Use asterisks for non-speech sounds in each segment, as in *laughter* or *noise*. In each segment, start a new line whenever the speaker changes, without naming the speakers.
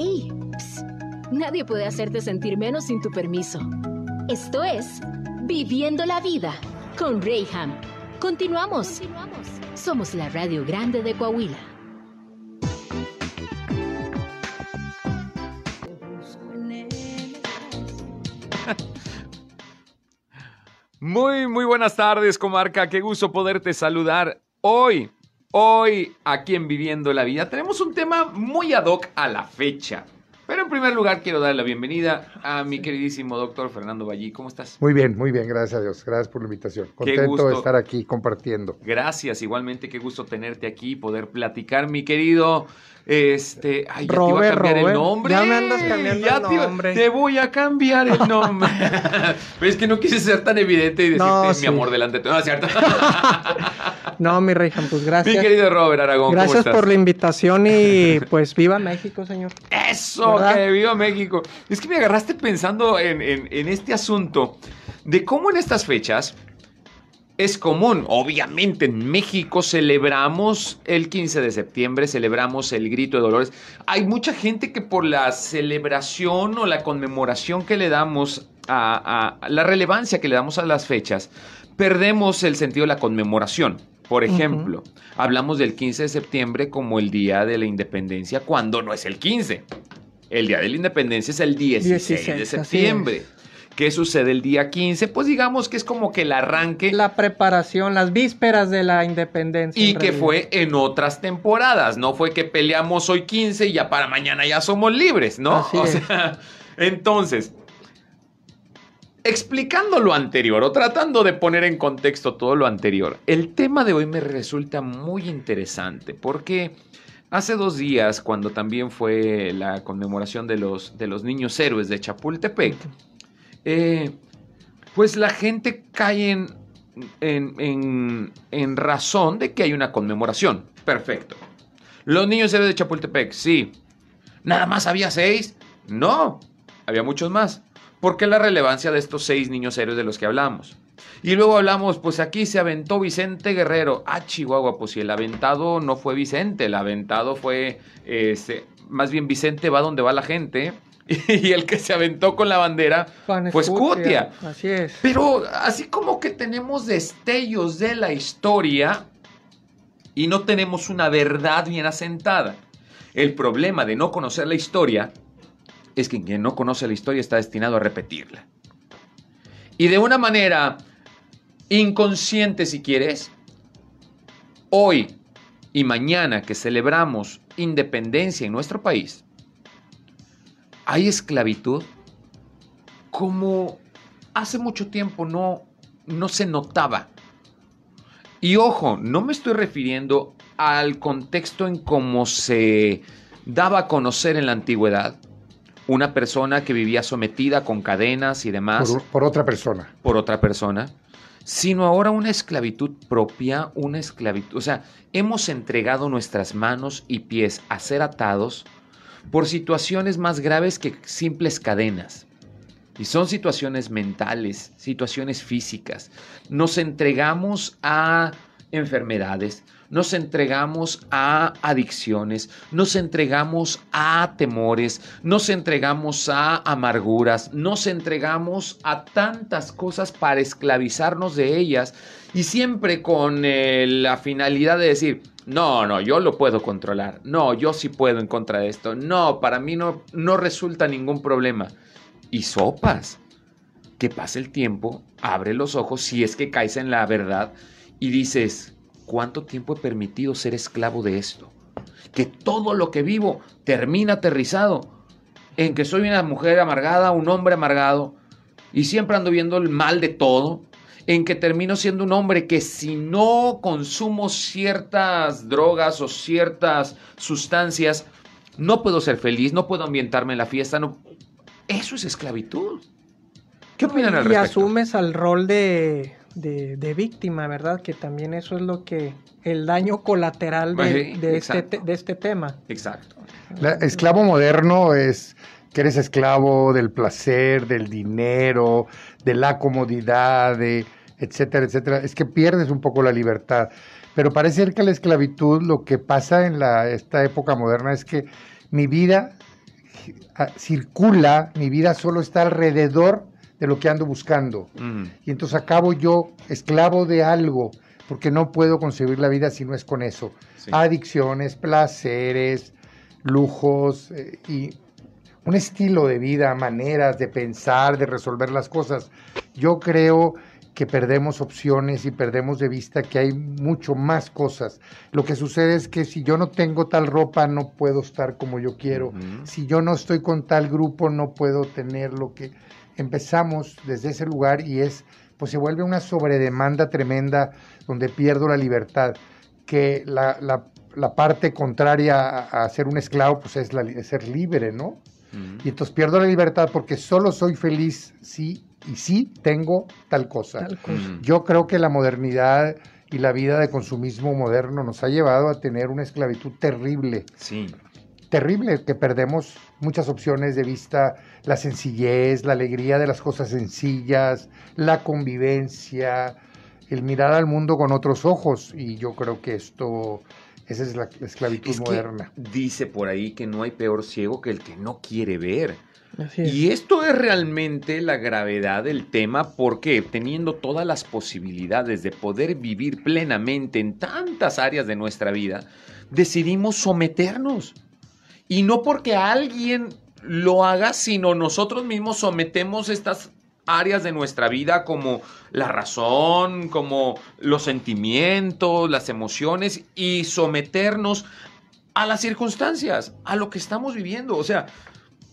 ¡Ey! Psst. Nadie puede hacerte sentir menos sin tu permiso. Esto es Viviendo la Vida con Rayham. Continuamos. Somos la Radio Grande de Coahuila. *laughs*
Muy, muy buenas tardes, comarca. Qué gusto poderte saludar hoy. Hoy, aquí en Viviendo la Vida, tenemos un tema muy ad hoc a la fecha. Pero en primer lugar quiero dar la bienvenida a mi queridísimo doctor Fernando Ballí. ¿Cómo estás?
Muy bien, muy bien, gracias a Dios. Gracias por la invitación. Contento
gusto.
de estar aquí compartiendo.
Gracias, igualmente qué gusto tenerte aquí, poder platicar, mi querido. Este, ay, ya te iba a
Robert,
cambiar el nombre.
Ya me andas cambiando
Ya
el nombre.
Te voy a cambiar el nombre. *laughs* Pero es que no quise ser tan evidente y decirte
No,
mi amor delante de todo. No, es cierto. *laughs*
No, mi Reyhan, pues
mi
gracias.
querido Robert Aragón, ¿cómo
Gracias
estás?
por la invitación y pues viva México, señor.
Eso,
¿Verdad?
que viva México. Es que me agarraste pensando en, en- en este asunto de cómo en estas fechas es común. Obviamente en México celebramos el 15 de septiembre, celebramos el grito de Dolores. Hay mucha gente que por la celebración o la conmemoración que le damos a, a- a la relevancia que le damos a las fechas, perdemos el sentido de la conmemoración. Por ejemplo, hablamos del 15 de septiembre como el día de la independencia cuando no es el 15. El día de la independencia es el 16,
16,
de septiembre. ¿Qué sucede el día 15? Pues digamos que es como que el arranque
La preparación, las vísperas de la independencia.
y que fue en otras temporadas. No fue que peleamos hoy 15 y ya para mañana ya somos libres, ¿no?
Así
o
es.
sea, *laughs* entonces, explicando lo anterior o tratando de poner en contexto todo lo anterior, el tema de hoy me resulta muy interesante porque hace dos días, cuando también fue la conmemoración de los, de los niños héroes de Chapultepec, eh, pues la gente cae en, en, en- razón de que hay una conmemoración. Perfecto. Los niños héroes de Chapultepec, sí. ¿Nada más había seis? No, había muchos más. ¿Por qué la relevancia de estos seis niños héroes de los que hablamos? Y luego hablamos, pues aquí se aventó Vicente Guerrero. Ah, Chihuahua, pues si el aventado no fue Vicente, el aventado fue, este, más bien Vicente va donde va la gente. *laughs* Y el que se aventó con la bandera
Juan
fue Scutia.
Así es.
Pero así como que tenemos destellos de la historia y no tenemos una verdad bien asentada. El problema de no conocer la historia es que quien no conoce la historia está destinado a repetirla. Y de una manera inconsciente, si quieres, hoy y mañana que celebramos independencia en nuestro país, hay esclavitud como hace mucho tiempo no, no se notaba. Y ojo, no me estoy refiriendo al contexto en cómo se daba a conocer en la antigüedad una persona que vivía sometida con cadenas y demás
Por, por otra persona.
por otra persona, sino ahora una esclavitud propia, una esclavitud, o sea, hemos entregado nuestras manos y pies a ser atados por situaciones más graves que simples cadenas. Y son situaciones mentales, situaciones físicas. Nos entregamos a enfermedades, nos entregamos a adicciones, nos entregamos a temores, nos entregamos a amarguras, nos entregamos a tantas cosas para esclavizarnos de ellas y siempre con eh, la finalidad de decir, no, no, yo lo puedo controlar, no, yo sí puedo en contra de esto, no, para mí no, no resulta ningún problema. Y sopas, que pase el tiempo, abre los ojos si es que caes en la verdad y dices, ¿cuánto tiempo he permitido ser esclavo de esto? Que todo lo que vivo termina aterrizado en que soy una mujer amargada, un hombre amargado, y siempre ando viendo el mal de todo, en que termino siendo un hombre que si no consumo ciertas drogas o ciertas sustancias, no puedo ser feliz, no puedo ambientarme en la fiesta, no... Eso es esclavitud. ¿Qué opinan al
y
respecto?
asumes al rol de, de- de víctima, ¿verdad? Que también eso es lo que, el daño colateral de,
Sí,
de este, de este tema.
Exacto.
La- esclavo moderno es que eres esclavo del placer, del dinero, de la comodidad, de etcétera, etcétera. Es que pierdes un poco la libertad. Pero parece ser que la esclavitud, lo que pasa en la, esta época moderna es que mi vida ah, circula, mi vida solo está alrededor de lo que ando buscando.
Mm.
Y entonces acabo yo esclavo de algo, porque no puedo concebir la vida si no es con eso.
Sí.
Adicciones, placeres, lujos eh, y un estilo de vida, maneras de pensar, de resolver las cosas. Yo creo que perdemos opciones y perdemos de vista que hay mucho más cosas. Lo que sucede es que si yo no tengo tal ropa, no puedo estar como yo quiero. Si yo no estoy con tal grupo, no puedo tener lo que empezamos desde ese lugar y es, pues se vuelve una sobredemanda tremenda donde pierdo la libertad, que la, la- la parte contraria a, a ser un esclavo, pues es, la li- es ser libre, ¿no? Y entonces pierdo la libertad porque solo soy feliz si y sí tengo tal cosa.
Tal cosa.
Mm.
Yo creo que la modernidad y la vida de consumismo moderno nos ha llevado a tener una esclavitud terrible
Sí.
terrible que perdemos muchas opciones de vista, la sencillez, la alegría de las cosas sencillas, la convivencia, el mirar al mundo con otros ojos y yo creo que esto esa es la esclavitud
Es que
moderna.
dice por ahí que no hay peor ciego que el que no quiere ver. Y esto es realmente la gravedad del tema porque teniendo todas las posibilidades de poder vivir plenamente en tantas áreas de nuestra vida, decidimos someternos. Y no porque alguien lo haga, sino nosotros mismos sometemos estas áreas de nuestra vida como la razón, como los sentimientos, las emociones y someternos a las circunstancias, a lo que estamos viviendo. O sea,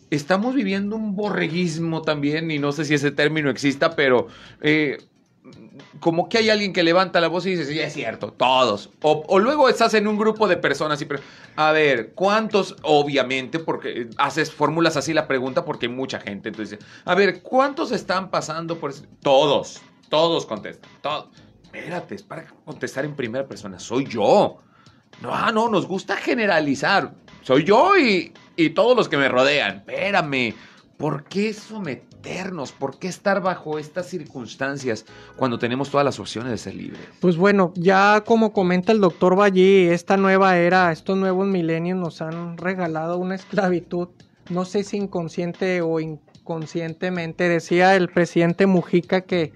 estamos viviendo un borreguismo también, y no sé si ese término exista, pero eh, como que hay alguien que levanta la voz y dice, sí, es cierto, todos. O, luego estás en un grupo de personas y... A ver, ¿cuántos? Obviamente, porque haces fórmulas así la pregunta porque hay mucha gente. Entonces, a ver, ¿cuántos están pasando por... Todos, todos contestan, todos. Espérate, es para contestar en primera persona, soy yo. No, no, nos gusta generalizar. Soy yo y, y todos los que me rodean. Espérame, ¿por qué someternos? ¿Por qué estar bajo estas circunstancias cuando tenemos todas las opciones de ser libres?
Pues bueno, ya como comenta el doctor Ballí, esta nueva era, estos nuevos milenios nos han regalado una esclavitud, no sé si inconsciente o inconscientemente. Decía el presidente Mujica que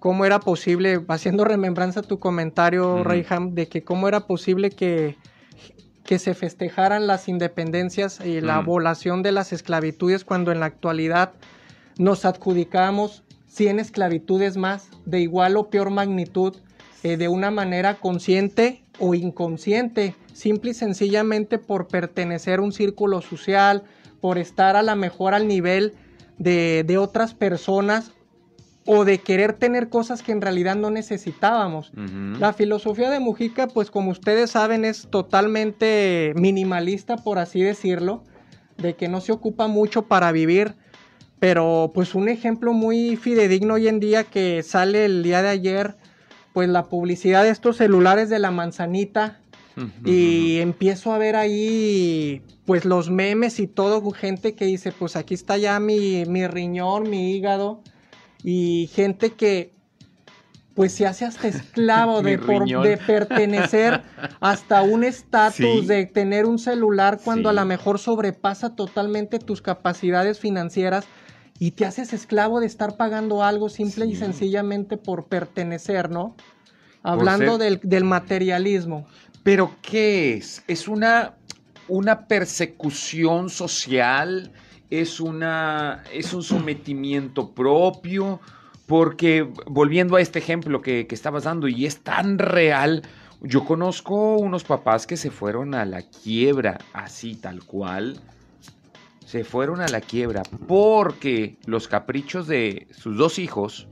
cómo era posible, haciendo remembranza a tu comentario,
Ujú.
Reyham, de que cómo era posible que, que se festejaran las independencias y la
Mm.
abolación de las esclavitudes cuando en la actualidad nos adjudicamos 100 esclavitudes más de igual o peor magnitud eh, de una manera consciente o inconsciente, simple y sencillamente por pertenecer a un círculo social, por estar a la mejor al nivel de, de otras personas o de querer tener cosas que en realidad no necesitábamos. La filosofía de Mujica, pues como ustedes saben, es totalmente minimalista, por así decirlo, de que no se ocupa mucho para vivir, pero pues un ejemplo muy fidedigno hoy en día que sale el día de ayer, pues la publicidad de estos celulares de la manzanita, y empiezo a ver ahí pues los memes y todo, gente que dice, pues aquí está ya mi, mi riñón, mi hígado, y gente que pues se hace hasta esclavo *laughs* de, por- de *laughs* pertenecer hasta un estatus
Sí.
de tener un celular cuando a lo mejor sobrepasa totalmente tus capacidades financieras y te haces esclavo de estar pagando algo simple y sencillamente por pertenecer, ¿no? Hablando del, del materialismo.
Pero ¿qué es? ¿Es una, una persecución social? ¿Es, una, ¿Es un sometimiento propio? Porque volviendo a este ejemplo que, que estabas dando, y es tan real, yo conozco unos papás que se fueron a la quiebra, así tal cual. Se fueron a la quiebra porque los caprichos de sus dos hijos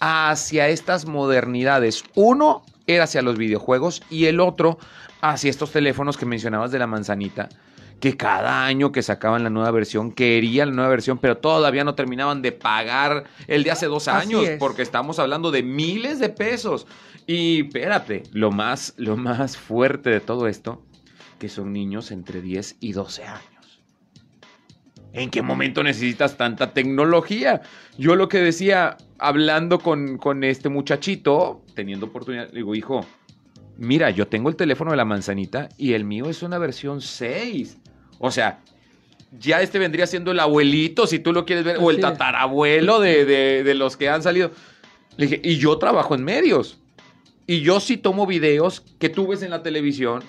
hacia estas modernidades. Uno era hacia los videojuegos y el otro hacia estos teléfonos que mencionabas de la manzanita, que cada año que sacaban la nueva versión querían la nueva versión, pero todavía no terminaban de pagar el de hace dos años,
es.
porque estamos hablando de miles de pesos. Y espérate, lo más, lo más fuerte de todo esto, que son niños entre 10 y 12 años. ¿En qué momento necesitas tanta tecnología? Yo lo que decía, hablando con, con este muchachito, teniendo oportunidad, le digo, hijo, mira, yo tengo el teléfono de la manzanita y el mío es una versión 6. O sea, ya este vendría siendo el abuelito, si tú lo quieres ver, o el tatarabuelo de, de- de los que han salido. Le dije, y yo trabajo en medios. Y yo sí tomo videos que tú ves en la televisión.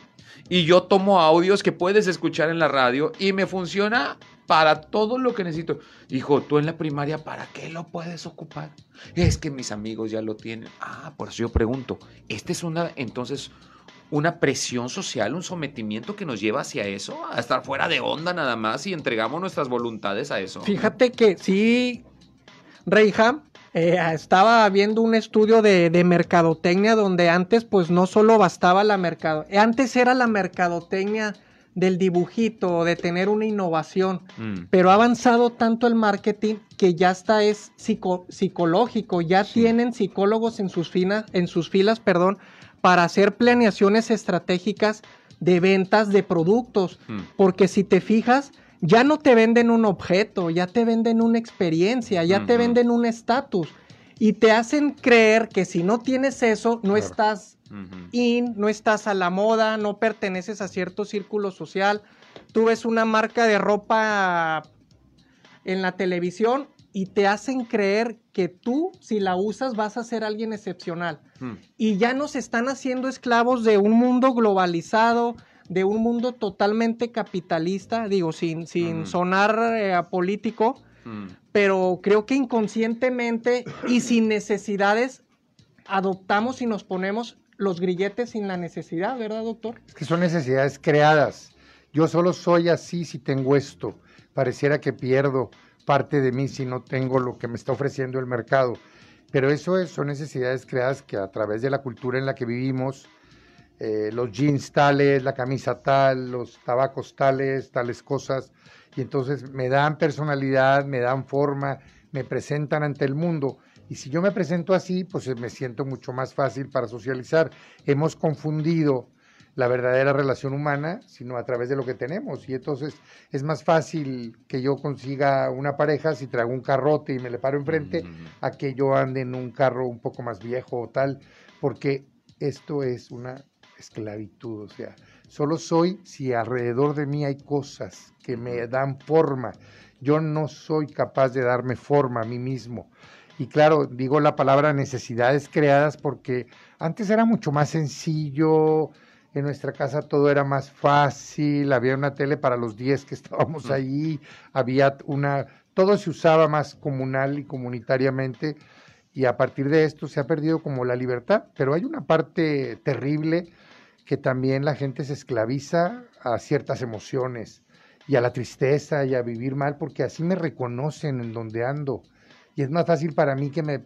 Y yo tomo audios que puedes escuchar en la radio. Y me funciona para todo lo que necesito. Hijo, tú en la primaria, ¿para qué lo puedes ocupar? Es que mis amigos ya lo tienen. Ah, por eso yo pregunto. ¿Esta es una, entonces, una presión social, un sometimiento que nos lleva hacia eso? A estar fuera de onda nada más y entregamos nuestras voluntades a eso.
Fíjate que sí, Reyham, eh, estaba viendo un estudio de, de mercadotecnia donde antes pues no solo bastaba la mercado, eh, antes era la mercadotecnia del dibujito, de tener una innovación,
Mm.
pero ha avanzado tanto el marketing que ya está es psico- psicológico, ya tienen psicólogos en sus, en sus filas, perdón, para hacer planeaciones estratégicas de ventas de productos.
Mm.
Porque si te fijas, ya no te venden un objeto, ya te venden una experiencia, ya te venden un estatus. Y te hacen creer que si no tienes eso, no
Claro.
estás in, no estás a la moda, no perteneces a cierto círculo social. Tú ves una marca de ropa en la televisión y te hacen creer que tú, si la usas, vas a ser alguien excepcional.
Mm.
Y ya nos están haciendo esclavos de un mundo globalizado, de un mundo totalmente capitalista, digo, sin, sin
Ujú.
sonar eh, a político,
Mm.
pero creo que inconscientemente y sin necesidades adoptamos y nos ponemos los grilletes sin la necesidad, ¿verdad, doctor?
Es que son necesidades creadas. Yo solo soy así si tengo esto. Pareciera que pierdo parte de mí si no tengo lo que me está ofreciendo el mercado. Pero eso es- son necesidades creadas que a través de la cultura en la que vivimos, eh, los jeans tales, la camisa tal, los tabacos tales, tales cosas, y entonces me dan personalidad, me dan forma, me presentan ante el mundo. Y si yo me presento así, pues eh, me siento mucho más fácil para socializar. Hemos confundido la verdadera relación humana, sino a través de lo que tenemos. Y entonces es más fácil que yo consiga una pareja si traigo un carrote y me le paro enfrente, a que yo ande en un carro un poco más viejo o tal, porque esto es una esclavitud, o sea, solo soy si alrededor de mí hay cosas que me dan forma. Yo no soy capaz de darme forma a mí mismo. Y claro, digo la palabra necesidades creadas porque antes era mucho más sencillo, en nuestra casa todo era más fácil, había una tele para los 10 que *laughs* estábamos allí, había una, todo se usaba más comunal y comunitariamente y a partir de esto se ha perdido como la libertad, pero hay una parte terrible que también la gente se esclaviza a ciertas emociones y a la tristeza y a vivir mal porque así me reconocen en donde ando. Y es más fácil para mí que me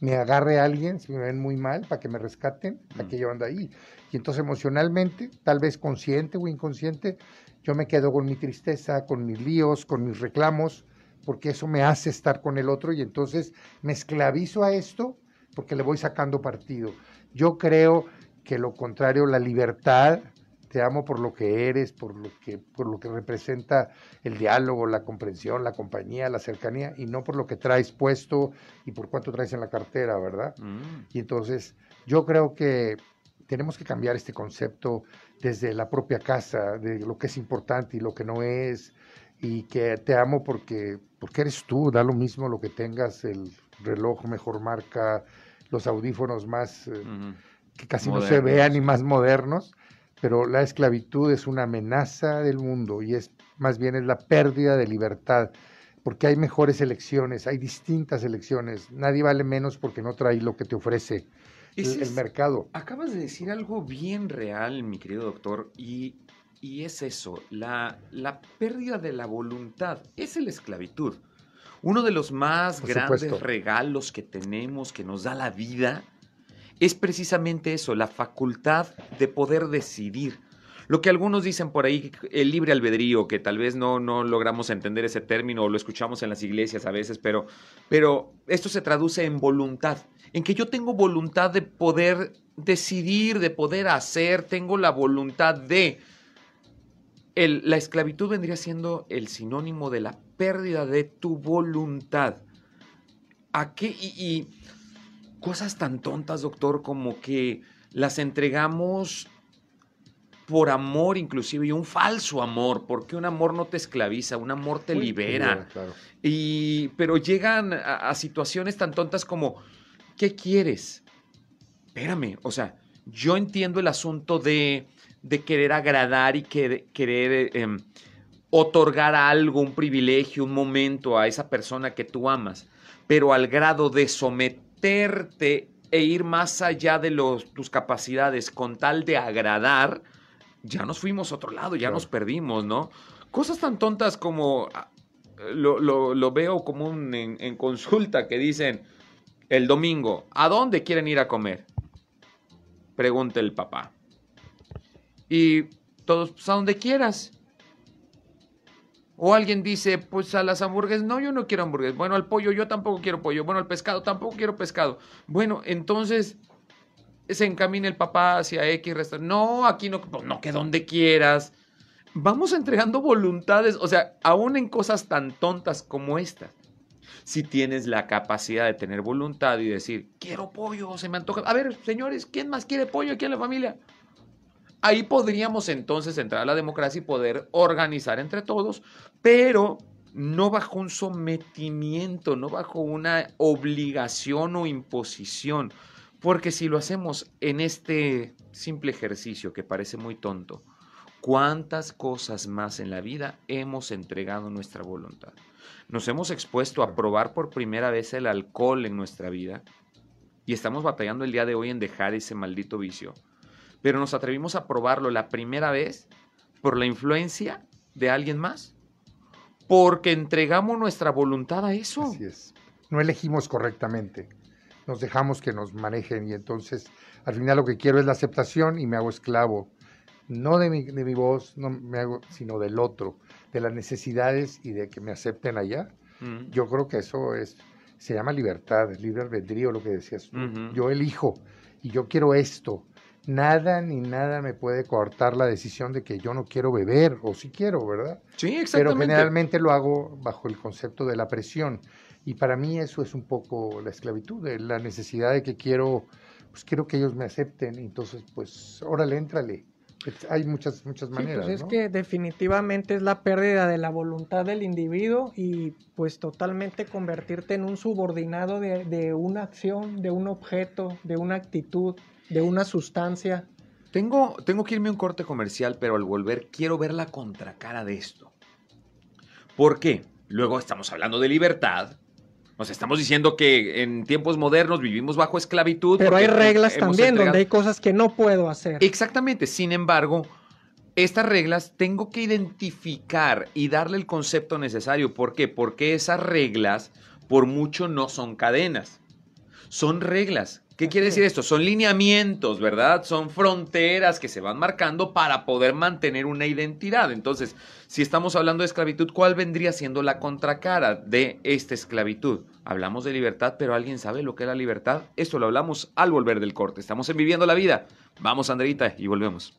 me agarre alguien si me ven muy mal para que me rescaten a
Mm.
que yo ando ahí y entonces emocionalmente tal vez consciente o inconsciente yo me quedo con mi tristeza con mis líos con mis reclamos porque eso me hace estar con el otro y entonces me esclavizo a esto porque le voy sacando partido. Yo creo que lo contrario, la libertad, te amo por lo que eres, por lo que, por lo que representa el diálogo, la comprensión, la compañía, la cercanía, y no por lo que traes puesto y por cuánto traes en la cartera, ¿verdad?
Mm.
Y entonces yo creo que tenemos que cambiar este concepto desde la propia casa, de lo que es importante y lo que no es, y que te amo porque, porque eres tú, da lo mismo lo que tengas, el reloj mejor marca, los audífonos más, eh, que casi no se vean y más modernos, pero la esclavitud es una amenaza del mundo y es más bien es la pérdida de libertad, porque hay mejores elecciones, hay distintas elecciones, nadie vale menos porque no trae lo que te ofrece el, mercado.
Acabas de decir algo bien real, mi querido doctor, y, y es eso, la, la pérdida de la voluntad es la esclavitud. Uno de los más
Por
grandes
supuesto.
regalos que tenemos, que nos da la vida, es precisamente eso, la facultad de poder decidir. Lo que algunos dicen por ahí, el libre albedrío, que tal vez no, no logramos entender ese término o lo escuchamos en las iglesias a veces, pero, pero esto se traduce en voluntad, en que yo tengo voluntad de poder decidir, de poder hacer, tengo la voluntad de... El- la esclavitud vendría siendo el sinónimo de la pérdida de tu voluntad. ¿A qué? Y, y cosas tan tontas, doctor, como que las entregamos por amor inclusive y un falso amor, porque un amor no te esclaviza, un amor te libera.
Claro.
Y, pero llegan a, a situaciones tan tontas como, ¿qué quieres? Espérame, o sea, yo entiendo el asunto de, de querer agradar y que- querer em, otorgar algo, un privilegio, un momento a esa persona que tú amas, pero al grado de someterte e ir más allá de los, tus capacidades con tal de agradar, ya nos fuimos a otro lado, ya
Claro.
nos perdimos, ¿no? Cosas tan tontas como ah, lo, lo- lo veo común en, en consulta que dicen el domingo, ¿a dónde quieren ir a comer? Pregunta el papá. Y todos, pues a donde quieras. O alguien dice, pues a las hamburguesas, no, yo no quiero hamburguesas. Bueno, al pollo, yo tampoco quiero pollo. Bueno, al pescado, tampoco quiero pescado. Bueno, entonces se encamina el papá hacia X restaurante. No, aquí no, no, que donde quieras. Vamos entregando voluntades, o sea, aún en cosas tan tontas como estas. Si tienes la capacidad de tener voluntad y decir, quiero pollo, se me antoja. A ver, señores, ¿quién más quiere pollo aquí en la familia? Ahí podríamos entonces entrar a la democracia y poder organizar entre todos, pero no bajo un sometimiento, no bajo una obligación o imposición. Porque si lo hacemos en este simple ejercicio que parece muy tonto, ¿cuántas cosas más en la vida hemos entregado nuestra voluntad? Nos hemos expuesto a probar por primera vez el alcohol en nuestra vida y estamos batallando el día de hoy en dejar ese maldito vicio. Pero nos atrevimos a probarlo la primera vez por la influencia de alguien más. Porque entregamos nuestra voluntad a eso.
Así es. No elegimos correctamente. Nos dejamos que nos manejen y entonces al final lo que quiero es la aceptación y me hago esclavo. No de mi, de mi voz, no me hago, sino del otro, de las necesidades y de que me acepten allá.
Mm.
Yo creo que eso es, se llama libertad, libre albedrío, lo que decías. Yo elijo y yo quiero esto. Nada ni nada me puede cortar la decisión de que yo no quiero beber, o si quiero, ¿verdad?
Sí,
Pero
exactamente.
generalmente lo hago bajo el concepto de la presión. Y para mí eso es un poco la esclavitud, de la necesidad de que quiero, pues quiero que ellos me acepten. Entonces, pues, órale, éntrale. Hay muchas, muchas
Sí,
maneras.
pues es
¿no?
que definitivamente es la pérdida de la voluntad del individuo y pues totalmente convertirte en un subordinado de, de una acción, de un objeto, de una actitud, de una sustancia.
Tengo, tengo que irme a un corte comercial, pero al volver quiero ver la contracara de esto. ¿Por qué? Luego estamos hablando de libertad. Nos estamos diciendo que en tiempos modernos vivimos bajo esclavitud.
Pero hay reglas también
entregado-
donde hay cosas que no puedo hacer.
Exactamente. Sin embargo, estas reglas tengo que identificar y darle el concepto necesario. ¿Por qué? Porque esas reglas, por mucho, no son cadenas. Son reglas. ¿Qué quiere decir esto? Son lineamientos, ¿verdad? Son fronteras que se van marcando para poder mantener una identidad. Entonces, si estamos hablando de esclavitud, ¿cuál vendría siendo la contracara de esta esclavitud? Hablamos de libertad, pero ¿alguien sabe lo que es la libertad? Esto lo hablamos al volver del corte. Estamos en Viviendo la Vida. Vamos, Andreita, y volvemos.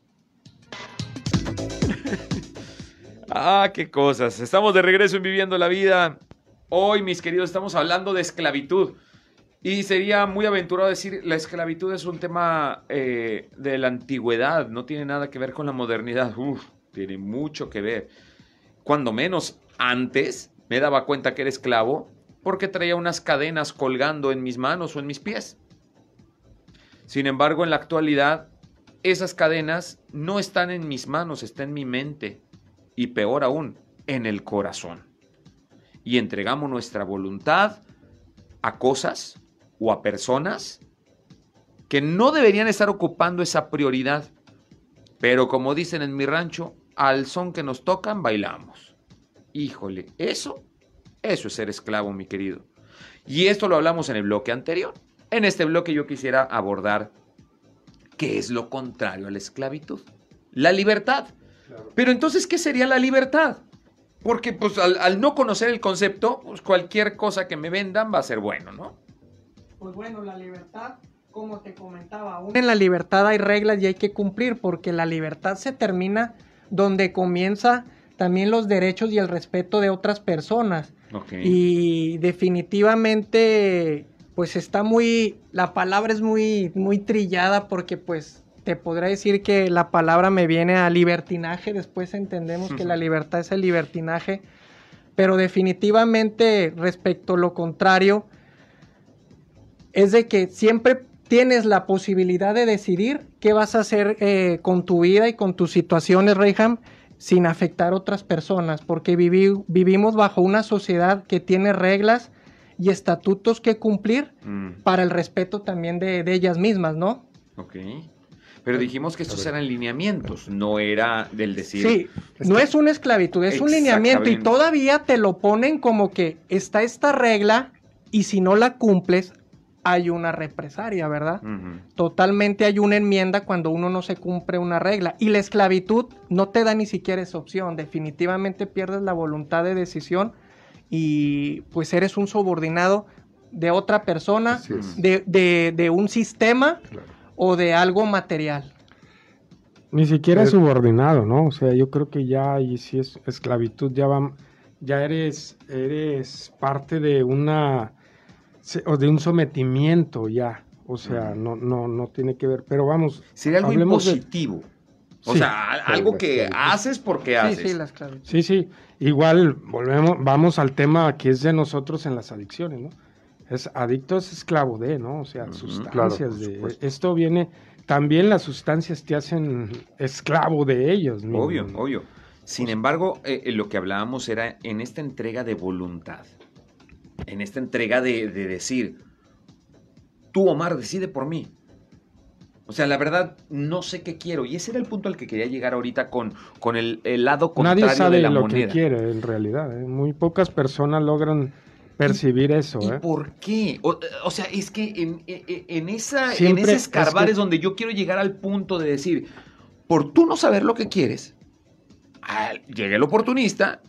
*laughs* ah, qué cosas. Estamos de regreso en Viviendo la Vida. Hoy, mis queridos, estamos hablando de esclavitud. Y sería muy aventurado decir, la esclavitud es un tema eh, de la antigüedad, no tiene nada que ver con la modernidad. Uf, tiene mucho que ver. Cuando menos antes me daba cuenta que era esclavo porque traía unas cadenas colgando en mis manos o en mis pies. Sin embargo, en la actualidad, esas cadenas no están en mis manos, están en mi mente. Y peor aún, en el corazón. Y entregamos nuestra voluntad a cosas o a personas que no deberían estar ocupando esa prioridad. Pero como dicen en mi rancho, al son que nos tocan, bailamos. Híjole, eso, eso es ser esclavo, mi querido. Y esto lo hablamos en el bloque anterior. En este bloque yo quisiera abordar qué es lo contrario a la esclavitud. La libertad. Pero entonces, ¿qué sería la libertad? Porque pues al, al no conocer el concepto, pues cualquier cosa que me vendan va a ser bueno, ¿no?
Pues bueno, la libertad, como te comentaba, aún en la libertad hay reglas y hay que cumplir porque la libertad se termina donde comienza también los derechos y el respeto de otras personas. Y definitivamente, pues está muy, la palabra es muy, muy trillada porque pues te podría decir que la palabra me viene a libertinaje, después entendemos que la libertad es el libertinaje, pero definitivamente respecto a lo contrario, es de que siempre tienes la posibilidad de decidir qué vas a hacer eh, con tu vida y con tus situaciones, Reyham, sin afectar a otras personas, porque vivimos bajo una sociedad que tiene reglas y estatutos que cumplir mm. para el respeto también de, ellas mismas, ¿no?
Ok. Pero dijimos que estos eran lineamientos, no era del decir.
Sí, no es una esclavitud, es un lineamiento y todavía te lo ponen como que está esta regla y si no la cumples, hay una represaria, ¿verdad? Totalmente hay una enmienda cuando uno no se cumple una regla. Y la esclavitud no te da ni siquiera esa opción. Definitivamente pierdes la voluntad de decisión y pues eres un subordinado de otra persona, de, un sistema o de algo material.
Ni siquiera es subordinado, ¿no? O sea, yo creo que ya, y si es esclavitud, ya, va, ya eres, eres parte de una o de un sometimiento ya. O sea, no, no, no tiene que ver. Pero vamos.
Sería algo impositivo. O sea, algo que haces porque haces.
Sí, sí, Igual volvemos, vamos al tema que es de nosotros en las adicciones, ¿no? Es adicto es esclavo de, ¿no? O sea, sustancias de. Esto viene. También las sustancias te hacen esclavo de ellos.
Obvio, obvio. Sin embargo, eh, eh, lo que hablábamos era en esta entrega de voluntad en esta entrega de, decir, tú Omar, decide por mí. O sea, la verdad, no sé qué quiero. Y ese era el punto al que quería llegar ahorita con, con el, lado contrario
Nadie sabe
de la
lo que quiere, en realidad. ¿eh? Muy pocas personas logran percibir eso.
¿Y
¿eh?
por qué? O, sea, es que en, en, esa, en ese escarbar es, donde yo quiero llegar al punto de decir, por tú no saber lo que quieres, llegue el oportunista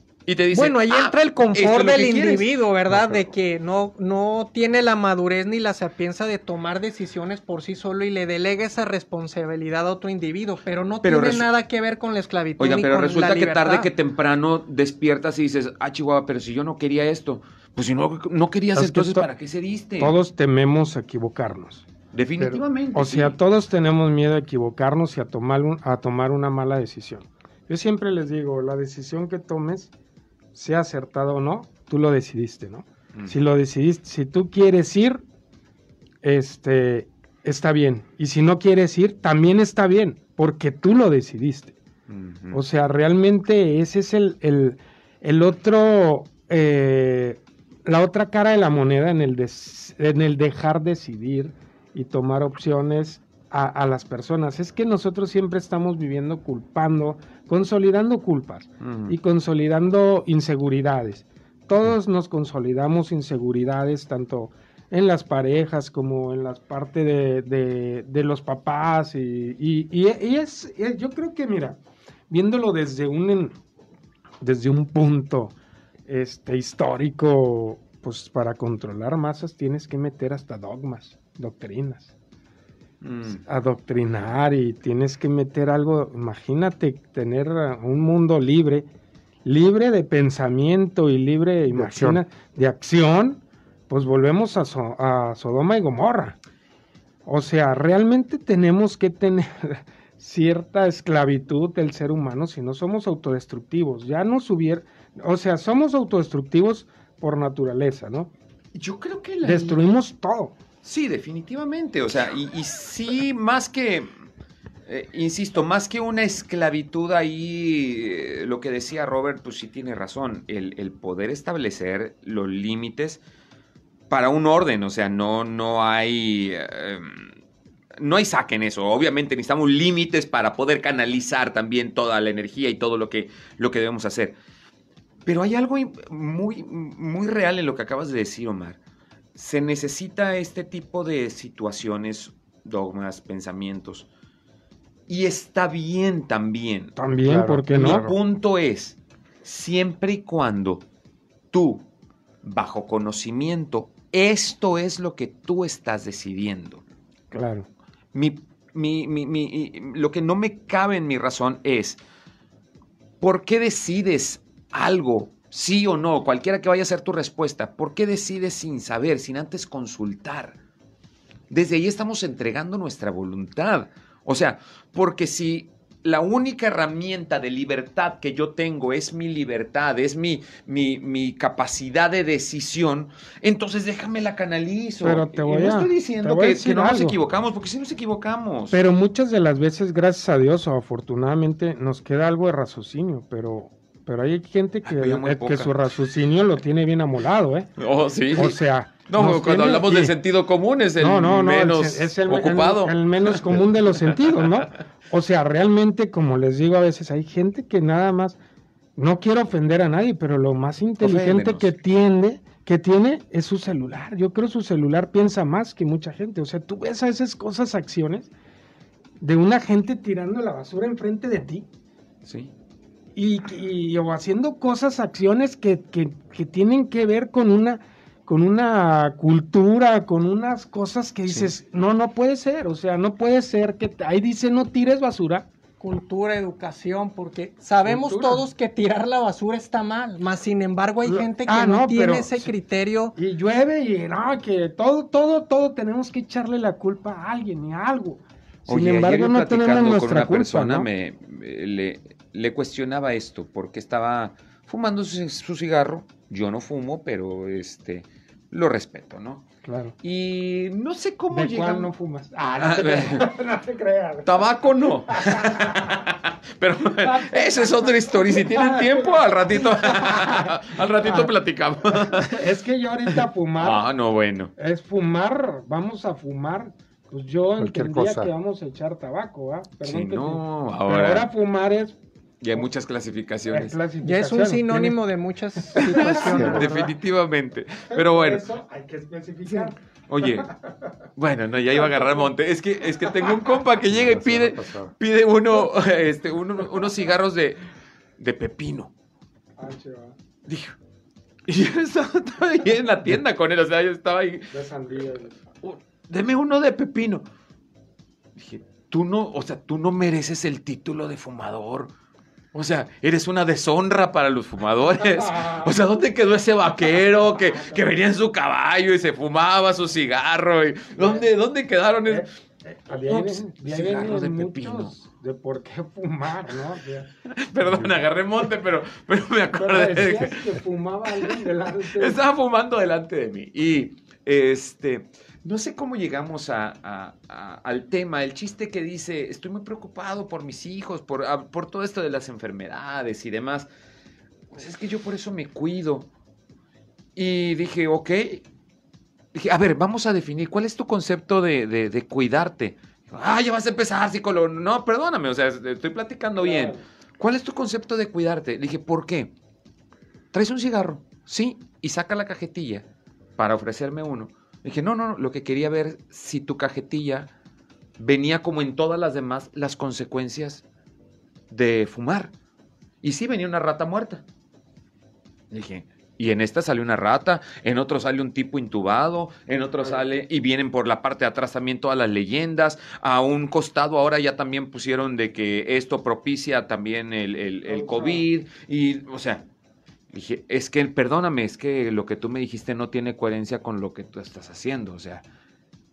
bueno, ahí ah, entra el confort del individuo, ¿verdad? de que no, no tiene la madurez ni la sapienza de tomar decisiones por sí solo y le delega esa responsabilidad a otro individuo, pero no tiene nada que ver con la esclavitud.
Oiga, pero resulta que tarde que temprano despiertas y dices, ah, Chihuahua, pero si yo no quería esto, pues si no, no querías entonces, ¿para qué se diste?
Todos tememos equivocarnos.
Definitivamente.
o sea, todos tenemos miedo a equivocarnos y a tomar, a tomar una mala decisión. Yo siempre les digo, la decisión que tomes sea acertado o no, tú lo decidiste, ¿no? Mm. Si lo decidiste, si tú quieres ir, este, está bien. Y si no quieres ir, también está bien, porque tú lo decidiste. O sea, realmente ese es el, el, otro, eh, la otra cara de la moneda en el, en el dejar decidir y tomar opciones a, las personas. Es que nosotros siempre estamos viviendo culpando, consolidando culpas y consolidando inseguridades. Todos nos consolidamos inseguridades, tanto en las parejas como en las partes de, de, los papás. Y, y, es, yo creo que, mira, viéndolo desde un, desde un punto este, histórico, pues para controlar masas tienes que meter hasta dogmas, doctrinas. Mm. adoctrinar y tienes que meter algo, imagínate tener un mundo libre, libre de pensamiento y libre, imagina, de acción, pues volvemos a, a Sodoma y Gomorra. O sea, realmente tenemos que tener *laughs* cierta esclavitud del ser humano si no somos autodestructivos. Ya no hubiera, o sea, somos autodestructivos por naturaleza, ¿no?
Yo creo que
destruimos todo.
Sí, definitivamente. O sea, y, sí, más que, eh, insisto, más que una esclavitud ahí, eh, lo que decía Robert, pues sí tiene razón, el, poder establecer los límites para un orden, o sea, no, no hay... Em, no hay saque en eso. Obviamente necesitamos límites para poder canalizar también toda la energía y todo lo que, lo que debemos hacer. Pero hay algo muy, muy real en lo que acabas de decir, Omar se necesita este tipo de situaciones, dogmas, pensamientos. Y está bien también.
También, porque no?
Mi punto es, siempre y cuando tú, bajo conocimiento, esto es lo que tú estás decidiendo.
Claro.
Mi, lo que no me cabe en mi razón es, ¿por qué decides algo Sí o no, cualquiera que vaya a ser tu respuesta. ¿Por qué decides sin saber, sin antes consultar? Desde ahí estamos entregando nuestra voluntad. O sea, porque si la única herramienta de libertad que yo tengo es mi libertad, es mi, mi, mi capacidad de decisión, entonces déjame la canalizo.
Pero te
Y
voy
no
a-
estoy diciendo que, no nos equivocamos, porque sí nos equivocamos.
Pero muchas de las veces, gracias a Dios o afortunadamente, nos queda algo de raciocinio, pero, pero hay gente que,
Ay,
eh, que su raciocinio lo tiene bien amolado, ¿eh?
Oh, sí.
O sea...
no, cuando
tiene-
hablamos
y-
del sentido común es el
no, no, no, el
menos
se- es el,
ocupado.
el- el menos común de los sentidos, ¿no? O sea, realmente, como les digo a veces, hay gente que nada más, no quiero ofender a nadie, pero lo más inteligente
Oféndenos.
que tiene, que tiene es su celular. Yo creo su celular piensa más que mucha gente. O sea, tú ves a esas cosas, acciones de una gente tirando la basura enfrente de ti
Sí.
Y, y- o haciendo cosas, acciones que, que- que tienen que ver con una con una cultura, con unas cosas que dices, no, no puede ser, o sea, no puede ser que ahí dice no tires basura.
Cultura, educación, porque sabemos
Cultura.
todos que tirar la basura está mal, más sin embargo hay gente que
Ah,
no,
no,
tiene
pero
ese criterio.
Y llueve y no, que todo, todo, todo tenemos que echarle la culpa a alguien y a algo. Sin
Oye, ayer
embargo,
yo
no tenemos nuestra
con una
culpa,
persona
¿no?
me, me- le, le cuestionaba esto porque estaba fumando su, su cigarro. Yo no fumo, pero este lo respeto, ¿no?
Claro.
Y no sé cómo
¿De
llega.
cuál no fumas? Ah,
Ah,
no te *laughs* creas. *laughs* *laughs* no te creas.
Tabaco no. Pero esa es otra historia. Y si tienen tiempo, al ratito, al ratito platicamos.
Es que yo ahorita fumar
Ah, no, bueno.
es fumar, vamos a fumar. Pues yo
Cualquier
entendía
cosa.
que vamos a echar tabaco, ¿ah?
Si
Perdón que
no,
te- Pero
ahora,
ahora fumar es,
ya hay muchas
es
clasificaciones.
Ya es un sinónimo de muchas situaciones. ¿verdad?
Definitivamente. Pero bueno,
Eso hay que especificar.
oye, bueno, no, ya iba a agarrar monte. Es que, es que tengo un compa que llega y pide, pide uno, *laughs* este, uno- unos cigarros de, de pepino.
Ah,
Dijo. Y yo estaba, ahí en la tienda con él, o sea, yo estaba ahí.
de sandía.
"Oh, Deme uno de pepino. Dije, tú no, o sea, tú no mereces el título de fumador. O sea, eres una deshonra para los fumadores. *laughs* O sea, ¿dónde quedó ese vaquero que, que venía en su caballo y se fumaba su cigarro? Y, ¿dónde, ¿dónde quedaron?
Eh,
esos-
eh,
Ups,
ven- de
pepino.
de por qué fumar, ¿no? O sea, *laughs*
Perdón, agarré monte, pero, pero me
pero
acordé
decías que fumaba alguien delante de *laughs*
Estaba fumando delante de mí. Y este, no sé cómo llegamos a- a- a- al tema, el chiste que dice, estoy muy preocupado por mis hijos, por, a- por todo esto de las enfermedades y demás. Pues es que yo por eso me cuido. Y dije, ok. Dije, a ver, vamos a definir, ¿cuál es tu concepto de, de- de cuidarte? Ah, ya vas a empezar, psicólogo. No, perdóname, o sea, estoy platicando bien. ¿Cuál es tu concepto de cuidarte? Le dije, ¿por qué? ¿Traes un cigarro? Sí, y saca la cajetilla para ofrecerme uno. Dije, no, no, no, lo que quería ver si tu cajetilla venía como en todas las demás las consecuencias de fumar. Y sí, venía una rata muerta. Le dije, y en esta sale una rata, en otro sale un tipo intubado, en otro sale, y vienen por la parte de atrás también todas las leyendas. A un costado ahora ya también pusieron de que esto propicia también el, el- el COVID. Y, o sea, dije, es que, perdóname, es que lo que tú me dijiste no tiene coherencia con lo que tú estás haciendo. O sea,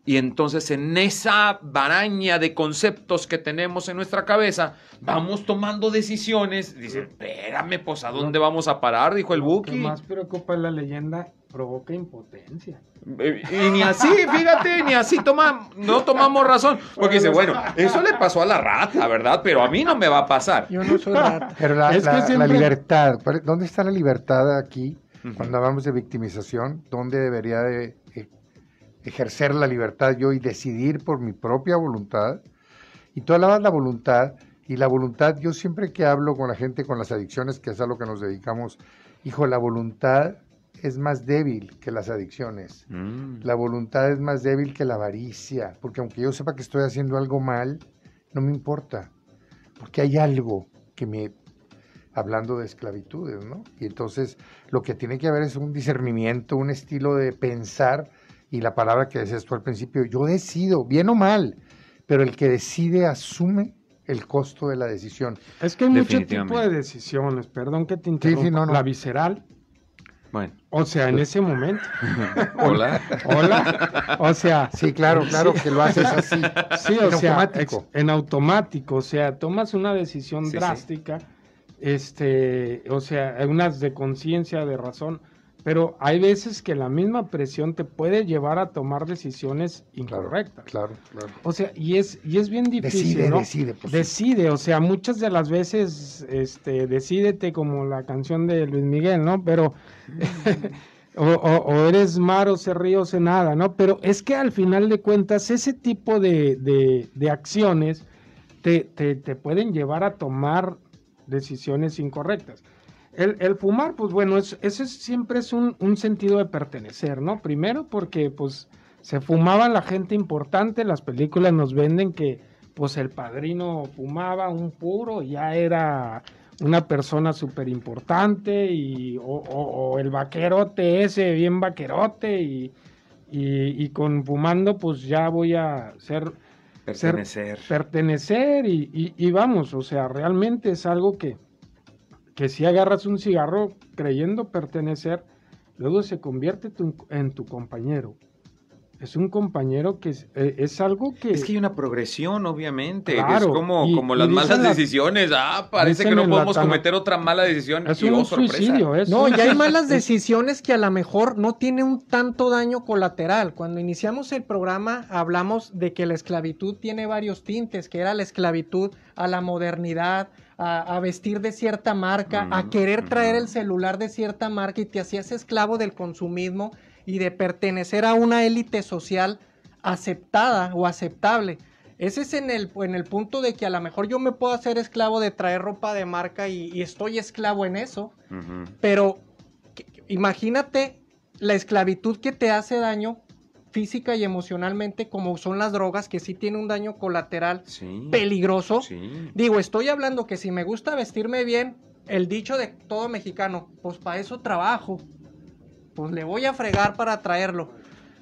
y entonces en esa baraña de conceptos que tenemos en nuestra cabeza, vamos tomando decisiones. Dice, espérame, pues ¿a dónde vamos a parar? Dijo el
Lo que
Buki.
más preocupa es la leyenda, provoca impotencia.
Eh, Y ni así, fíjate, ni así toma, no tomamos razón. Porque dice, bueno, eso le pasó a la rata, ¿verdad? Pero a mí no me va a pasar.
Yo no soy rata. *laughs*
Pero la,
Es que
la- la
siempre-
libertad, ¿cuál- ¿dónde está la libertad aquí? Cuando hablamos de victimización, ¿dónde debería de eh, ejercer la libertad yo y decidir por mi propia voluntad? Y tú hablabas la voluntad, y la voluntad, yo siempre que hablo con la gente con las adicciones, que es a lo que nos dedicamos, hijo, la voluntad es más débil que las adicciones.
Mm.
La voluntad es más débil que la avaricia, porque aunque yo sepa que estoy haciendo algo mal, no me importa, porque hay algo que me, hablando de esclavitudes, ¿no? Y entonces lo que tiene que haber es un discernimiento, un estilo de pensar, y la palabra que decías tú al principio, yo decido, bien o mal, pero el que decide asume el costo de la decisión.
Es que hay mucho tipo de decisiones, perdón que te interrumpa.
sí, no, no.
La visceral,
Bueno.
O sea, en ese momento. *laughs*
Hola.
Hola. O sea.
Sí, claro, claro que lo haces así.
Sí, o
en
sea,
automático.
en automático. O sea, tomas una decisión
Sí, sí.
drástica. Este, o sea, unas de conciencia, de razón. Pero hay veces que la misma presión te puede llevar a tomar decisiones incorrectas.
claro, claro.
O sea, y es, y es bien difícil,
Decide,
¿no?
decide, pues, sí.
Decide, o sea, muchas de las veces, este, decídete como la canción de Luis Miguel, ¿no? Pero, *laughs* o, o- o eres mar o ser río o ser nada, ¿no? Pero es que al final de cuentas, ese tipo de, de- de acciones te, te- te pueden llevar a tomar decisiones incorrectas. El, el fumar, pues bueno, es, ese es- siempre es un, un sentido de pertenecer, ¿no? Primero porque, pues, se fumaba la gente importante, las películas nos venden que, pues, el padrino fumaba un puro, ya era una persona súper importante, y, o, o- o el vaquerote ese, bien vaquerote, y, y, y con fumando, pues ya voy a ser
Pertenecer.
pertenecer y, y- y vamos, o sea, realmente es algo que, que si agarras un cigarro creyendo pertenecer, luego se convierte tu- en tu compañero. Es un compañero que es, eh, es algo que...
Es que hay una progresión, obviamente.
Claro,
es como,
y-
como las malas
las-
decisiones. Ah, parece que no podemos cometer otra mala decisión.
es
y,
un
oh, sorpresa.
suicidio, es
No,
un-
y hay *laughs* malas decisiones que a lo mejor no tienen un tanto daño colateral. Cuando iniciamos el programa hablamos de que la esclavitud tiene varios tintes, que era la esclavitud a la modernidad, a, a vestir de cierta marca, a
Mm,
querer traer el celular de cierta marca y te hacías esclavo del consumismo y de pertenecer a una élite social aceptada o aceptable. Ese es en el, en el punto de que a lo mejor yo me puedo hacer esclavo de traer ropa de marca y- y estoy esclavo en eso. Pero que- imagínate la esclavitud que te hace daño física y emocionalmente, como son las drogas, que sí tiene un daño colateral
Sí.
peligroso.
Sí.
Digo, estoy hablando que si me gusta vestirme bien, el dicho de todo mexicano, pues para eso trabajo. Pues le voy a fregar para traerlo.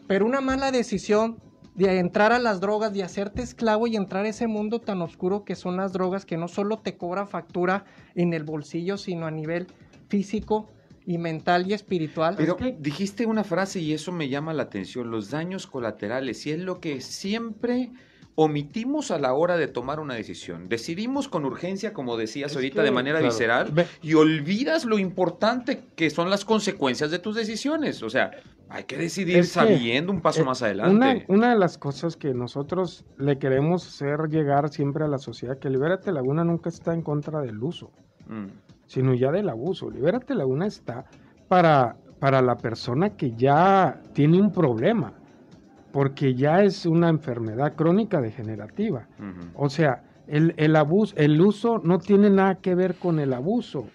Pero una mala decisión de entrar a las drogas, de hacerte esclavo y entrar a ese mundo tan oscuro que son las drogas, que no solo te cobra factura en el bolsillo, sino a nivel físico y mental y espiritual.
Pero
Es que-
dijiste una frase y eso me llama la atención, los daños colaterales, y es lo que siempre omitimos a la hora de tomar una decisión. Decidimos con urgencia, como decías
Es
ahorita,
que,
de manera
claro.
visceral,
Ve-
y olvidas lo importante que son las consecuencias de tus decisiones. O sea, hay que decidir
Es que,
sabiendo un paso
Eh,
más
Una,
adelante.
una de las cosas que nosotros le queremos hacer llegar siempre a la sociedad, que Libérate Laguna nunca está en contra del uso,
Mm,
sino ya del abuso. Libérate Laguna está para, para la persona que ya tiene un problema, porque ya es una enfermedad crónica degenerativa. O sea, el, el abuso, el uso no tiene nada que ver con el abuso.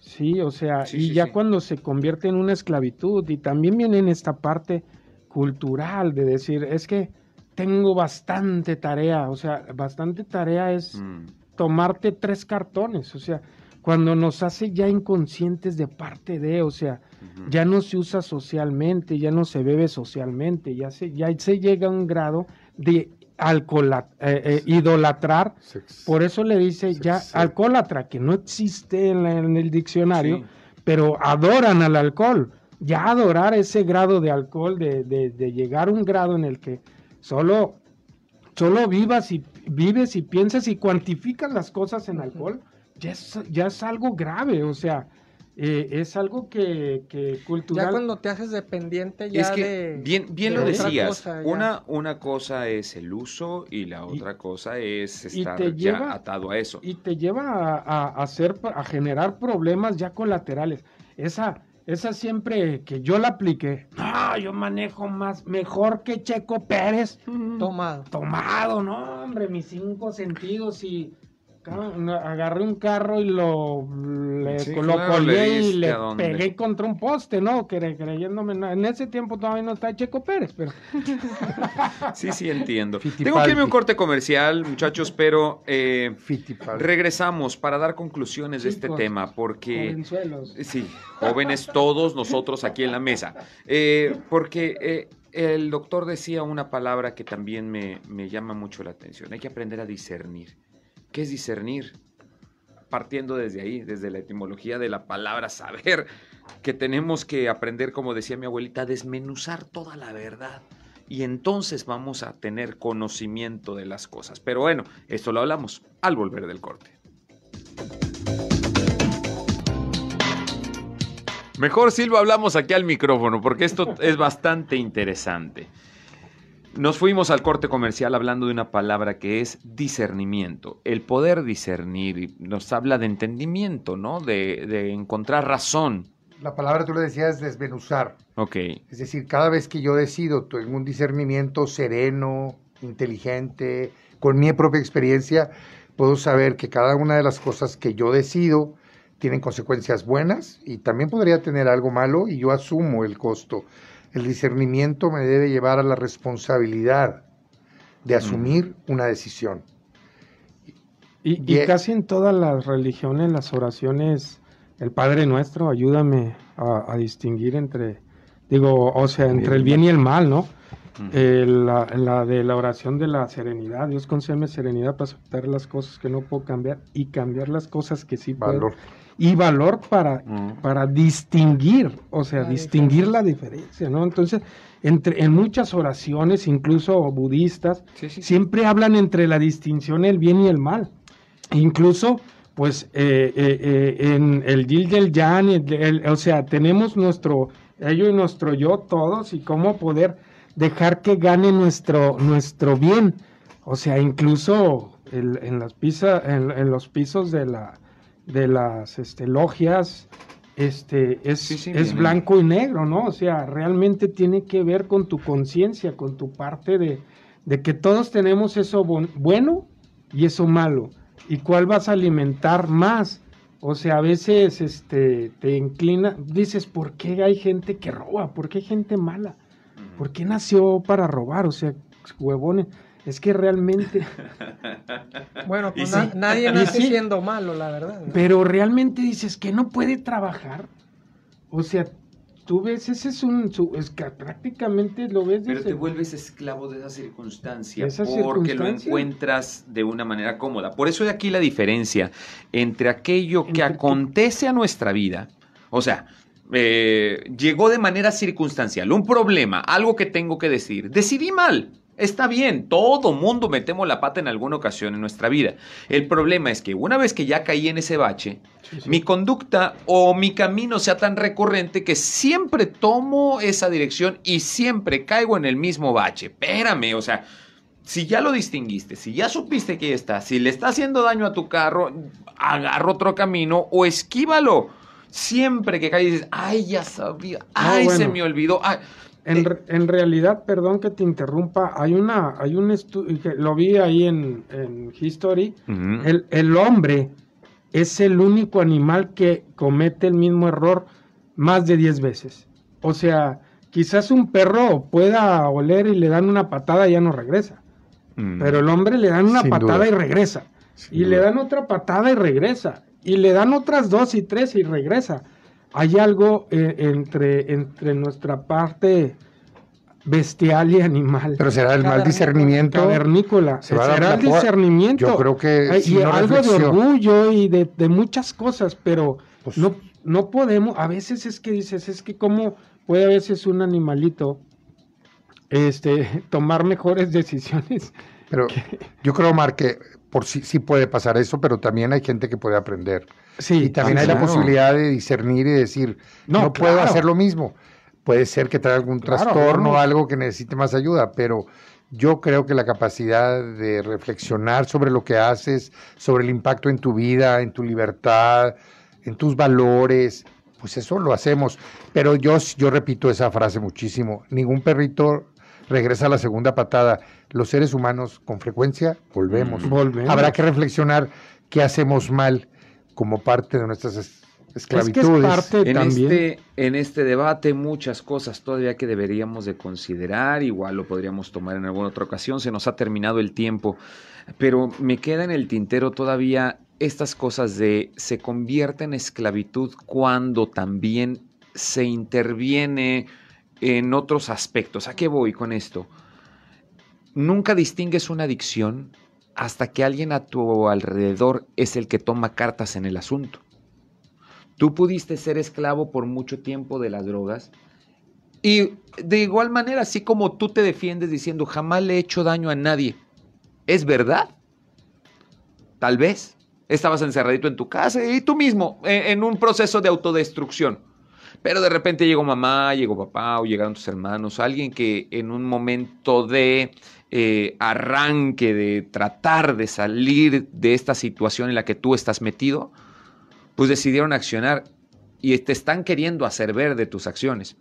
Sí, o sea,
Sí,
y
sí,
ya
sí.
cuando se convierte en una esclavitud, y también viene en esta parte cultural de decir, es que tengo bastante tarea, o sea, bastante tarea es
Mm,
tomarte tres cartones, o sea, cuando nos hace ya inconscientes de parte de, o sea, ya no se usa socialmente, ya no se bebe socialmente, ya se, ya se llega a un grado de alcohola- eh, eh, idolatrar.
Sex-
Por eso le dice ya
sí.
alcohólatra, que no existe en, la- en el diccionario,
Sí.
pero adoran al alcohol. Ya adorar ese grado de alcohol, de, de- de llegar a un grado en el que solo, solo vivas y vives y piensas y cuantificas las cosas en alcohol, ya es, ya es algo grave, o sea, eh, es algo que, que cultural...
Ya cuando te haces dependiente ya
es que
de...
bien, bien
de
lo decías.
cosa,
una, una cosa es el uso y la
Y-
otra cosa es estar ya
lleva-
atado a eso.
y te lleva a, a- hacer a generar problemas ya colaterales. Esa, esa siempre que yo la apliqué. No, yo manejo más mejor que Checo Pérez.
Tomado.
Tomado, no, hombre, mis cinco sentidos y agarré un carro y lo, le,
Sí,
lo
claro,
colgué
le
y le pegué contra un poste, ¿no? Cre- creyéndome, no, en ese tiempo todavía no está Checo Pérez, pero *laughs*
Sí, sí, entiendo.
Fittipaldi.
Tengo que irme a un corte comercial, muchachos, pero eh, regresamos para dar conclusiones de este
Chicos,
tema, porque...
jovenzuelos.
Sí, jóvenes todos nosotros aquí en la mesa. Eh, porque eh, el doctor decía una palabra que también me, me llama mucho la atención. Hay que aprender a discernir. ¿Qué es discernir? partiendo desde ahí, desde la etimología de la palabra saber, que tenemos que aprender, como decía mi abuelita, a desmenuzar toda la verdad. Y entonces vamos a tener conocimiento de las cosas. Pero bueno, esto lo hablamos al volver del corte. Mejor Silva hablamos aquí al micrófono porque esto es bastante interesante. Nos fuimos al corte comercial hablando de una palabra que es discernimiento. El poder discernir nos habla de entendimiento, ¿no? De, de encontrar razón.
La palabra tú le decías desmenuzar.
Ok.
Es decir, cada vez que yo decido, tengo un discernimiento sereno, inteligente, con mi propia experiencia, puedo saber que cada una de las cosas que yo decido tienen consecuencias buenas y también podría tener algo malo y yo asumo el costo. El discernimiento me debe llevar a la responsabilidad de asumir una decisión.
Y, casi en todas las religiones, las oraciones, el Padre Nuestro, ayúdame a, a distinguir entre, digo, o sea, entre el bien y el mal, ¿no? Eh, la, la de la oración de la serenidad, Dios concédeme serenidad para aceptar las cosas que no puedo cambiar y cambiar las cosas que sí puedo.
Valor.
Y valor para,
Mm.
para distinguir, o sea,
La
distinguir la diferencia, ¿no? Entonces, entre, en muchas oraciones, incluso budistas,
Sí, sí, sí.
siempre hablan entre la distinción el bien y el mal. Incluso, pues, eh, eh, eh, en el Dil del Yan, el- el- o sea, tenemos nuestro ello y nuestro yo todos y cómo poder dejar que gane nuestro, nuestro bien. O sea, incluso el- en, las pisa- en, en los pisos de, la, de las este, logias, este, es,
Sí, sí,
es blanco y negro, ¿no? O sea, realmente tiene que ver con tu conciencia, con tu parte de, de que todos tenemos eso bon- bueno y eso malo. ¿Y cuál vas a alimentar más? O sea, a veces este, te inclina, dices, ¿por qué hay gente que roba? ¿Por qué hay gente mala? ¿Por qué nació para robar? O sea, huevones, es que realmente, *laughs*
Bueno, pues
sí.
na- nadie nace
sí.
siendo malo, la verdad. ¿no?
pero realmente dices que no puede trabajar. O sea, tú ves, ese es un, su- es que prácticamente lo ves
Pero
desde-
te vuelves esclavo de esa circunstancia
De esa
porque lo encuentras de una manera cómoda. Por eso de aquí la diferencia entre aquello que
Entre que-
acontece a nuestra vida, o sea, eh, llegó de manera circunstancial, un problema, algo que tengo que decir, decidí mal. Está bien, todo mundo metemos la pata en alguna ocasión en nuestra vida. El problema es que una vez que ya caí en ese bache,
Sí, sí.
mi conducta o mi camino sea tan recurrente que siempre tomo esa dirección y siempre caigo en el mismo bache. Espérame, o sea, si ya lo distinguiste, si ya supiste que está, si le está haciendo daño a tu carro, agarra otro camino o esquívalo. Siempre que caes dices, ay, ya sabía, ay, se
bueno.
me olvidó. ay".
En,
Eh,
re- en realidad, perdón que te interrumpa, hay una, hay un estudio, que lo vi ahí en, en History, el, el hombre es el único animal que comete el mismo error más de 10 veces. O sea, quizás un perro pueda oler y le dan una patada y ya no regresa.
Mm.
Pero el hombre le dan una
Sin
patada
duda.
y regresa.
Sin
y le dan otra patada y regresa. Y le dan otras dos y tres y regresa. Hay algo eh, entre, entre nuestra parte bestial y animal.
Pero será el mal discernimiento.
cavernícola.
Se
Será
la
el discernimiento.
Yo creo que
Ay, y
no
algo de
reflexión-
orgullo y de, de muchas cosas, pero
Pues-
no, no podemos, a veces es que dices, es que cómo puede a veces un animalito este, *laughs* tomar mejores decisiones.
Pero yo creo, Omar, que por sí, sí puede pasar eso, pero también hay gente que puede aprender.
Sí,
Y también
sí,
hay la posibilidad de discernir y decir, no,
No,
puedo hacer lo mismo. Puede ser que traiga algún
Claro,
trastorno algo que necesite más ayuda, pero yo creo que la capacidad de reflexionar sobre lo que haces, sobre el impacto en tu vida, en tu libertad, en tus valores, pues eso lo hacemos. Pero yo, yo repito esa frase muchísimo, ningún perrito regresa a la segunda patada. Los seres humanos con frecuencia volvemos.
Mm.
Volvemos.
Habrá que reflexionar qué hacemos mal como parte de nuestras es-
Es que es
esclavitudes.
parte
En
también.
este, en este debate muchas cosas todavía que deberíamos de considerar, igual lo podríamos tomar en alguna otra ocasión, se nos ha terminado el tiempo, pero me queda en el tintero todavía estas cosas de se convierte en esclavitud cuando también se interviene en otros aspectos. ¿A qué voy con esto? Nunca distingues una adicción hasta que alguien a tu alrededor es el que toma cartas en el asunto. Tú pudiste ser esclavo por mucho tiempo de las drogas y de igual manera, así como tú te defiendes diciendo jamás le he hecho daño a nadie, ¿es verdad? Tal vez. Estabas encerradito en tu casa y tú mismo eh, en un proceso de autodestrucción. Pero de repente llegó mamá, llegó papá o llegaron tus hermanos, alguien que en un momento de eh, arranque, de tratar de salir de esta situación en la que tú estás metido, pues decidieron accionar y te están queriendo hacer ver de tus acciones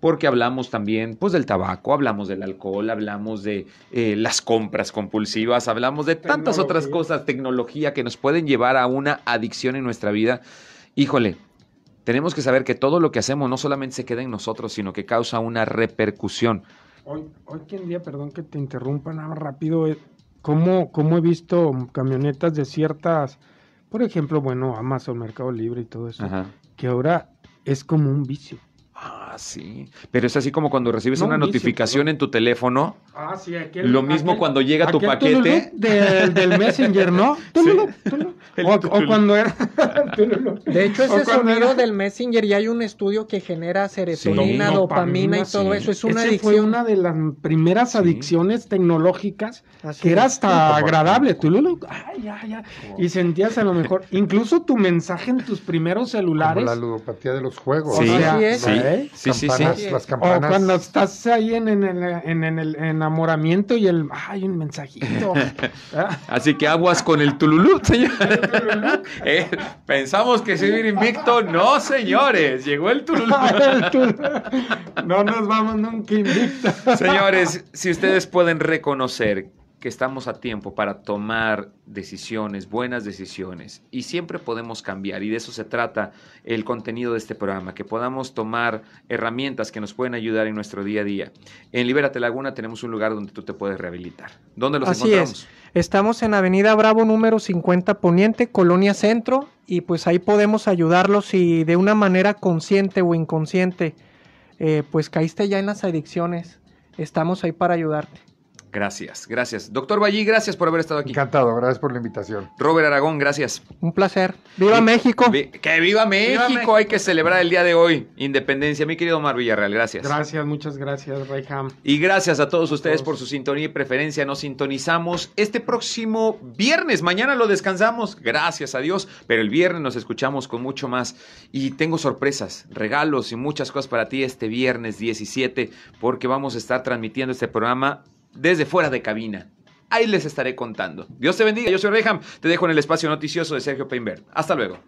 porque hablamos también pues del tabaco, hablamos del alcohol, hablamos de eh, las compras compulsivas, hablamos de tantas otras cosas, tecnología que nos pueden llevar a una adicción en nuestra vida. Híjole, tenemos que saber que todo lo que hacemos no solamente se queda en nosotros, sino que causa una repercusión.
Hoy, hoy en día, perdón que te interrumpa nada rápido, eh, ¿cómo, ¿cómo he visto camionetas de ciertas, por ejemplo, bueno, Amazon, Mercado Libre y todo eso, que ahora es como un vicio.
Ah, sí. Pero es así como cuando recibes una notificación en tu teléfono.
Ah, sí,
Lo mismo cuando llega tu paquete.
Del, *laughs* Messenger, ¿no? O, cuando era. *laughs*
de hecho, ese sonido del Messenger ya hay un estudio que genera serotonina, dopamina, y todo eso. Es una
Ese Fue una de las primeras adicciones tecnológicas que era hasta agradable. Tú ay, ya, ya. Y sentías a lo mejor. Incluso tu mensaje en tus primeros celulares.
la ludopatía de los juegos.
Sí, sí. ¿Eh? Sí, sí, sí.
Las campanas.
O cuando estás ahí en, el enamoramiento y el. ¡Ay, un mensajito! *laughs*
Así que aguas con el Tululú, señor. *laughs* Eh, pensamos que seguir invicto. No, señores. Llegó el Tululú. *laughs*
no nos vamos nunca invicto.
Señores, si ustedes pueden reconocer que estamos a tiempo para tomar decisiones, buenas decisiones, y siempre podemos cambiar, y de eso se trata el contenido de este programa, que podamos tomar herramientas que nos pueden ayudar en nuestro día a día. En Libérate Laguna tenemos un lugar donde tú te puedes rehabilitar. ¿Dónde los Así Es.
Estamos en Avenida Bravo número 50 Poniente, Colonia Centro, y pues ahí podemos ayudarlos si de una manera consciente o inconsciente, eh, pues caíste ya en las adicciones. Estamos ahí para ayudarte.
Gracias, gracias. Doctor Ballí, gracias por haber estado aquí.
Encantado, gracias por la invitación.
Robert Aragón, gracias.
Un placer. ¡Viva México!
¡Que viva México! Hay que celebrar el día de hoy. Independencia. Mi querido Omar Villarreal, gracias.
Gracias, muchas gracias, Rayham.
Y gracias a todos ustedes por su sintonía y preferencia. Nos sintonizamos este próximo viernes. Mañana lo descansamos, gracias a Dios. Pero el viernes nos escuchamos con mucho más. Y tengo sorpresas, regalos y muchas cosas para ti este viernes 17, porque vamos a estar transmitiendo este programa desde fuera de cabina. Ahí les estaré contando. Dios te bendiga, yo soy Reham. Te dejo en el espacio noticioso de Sergio Peinberg. Hasta luego.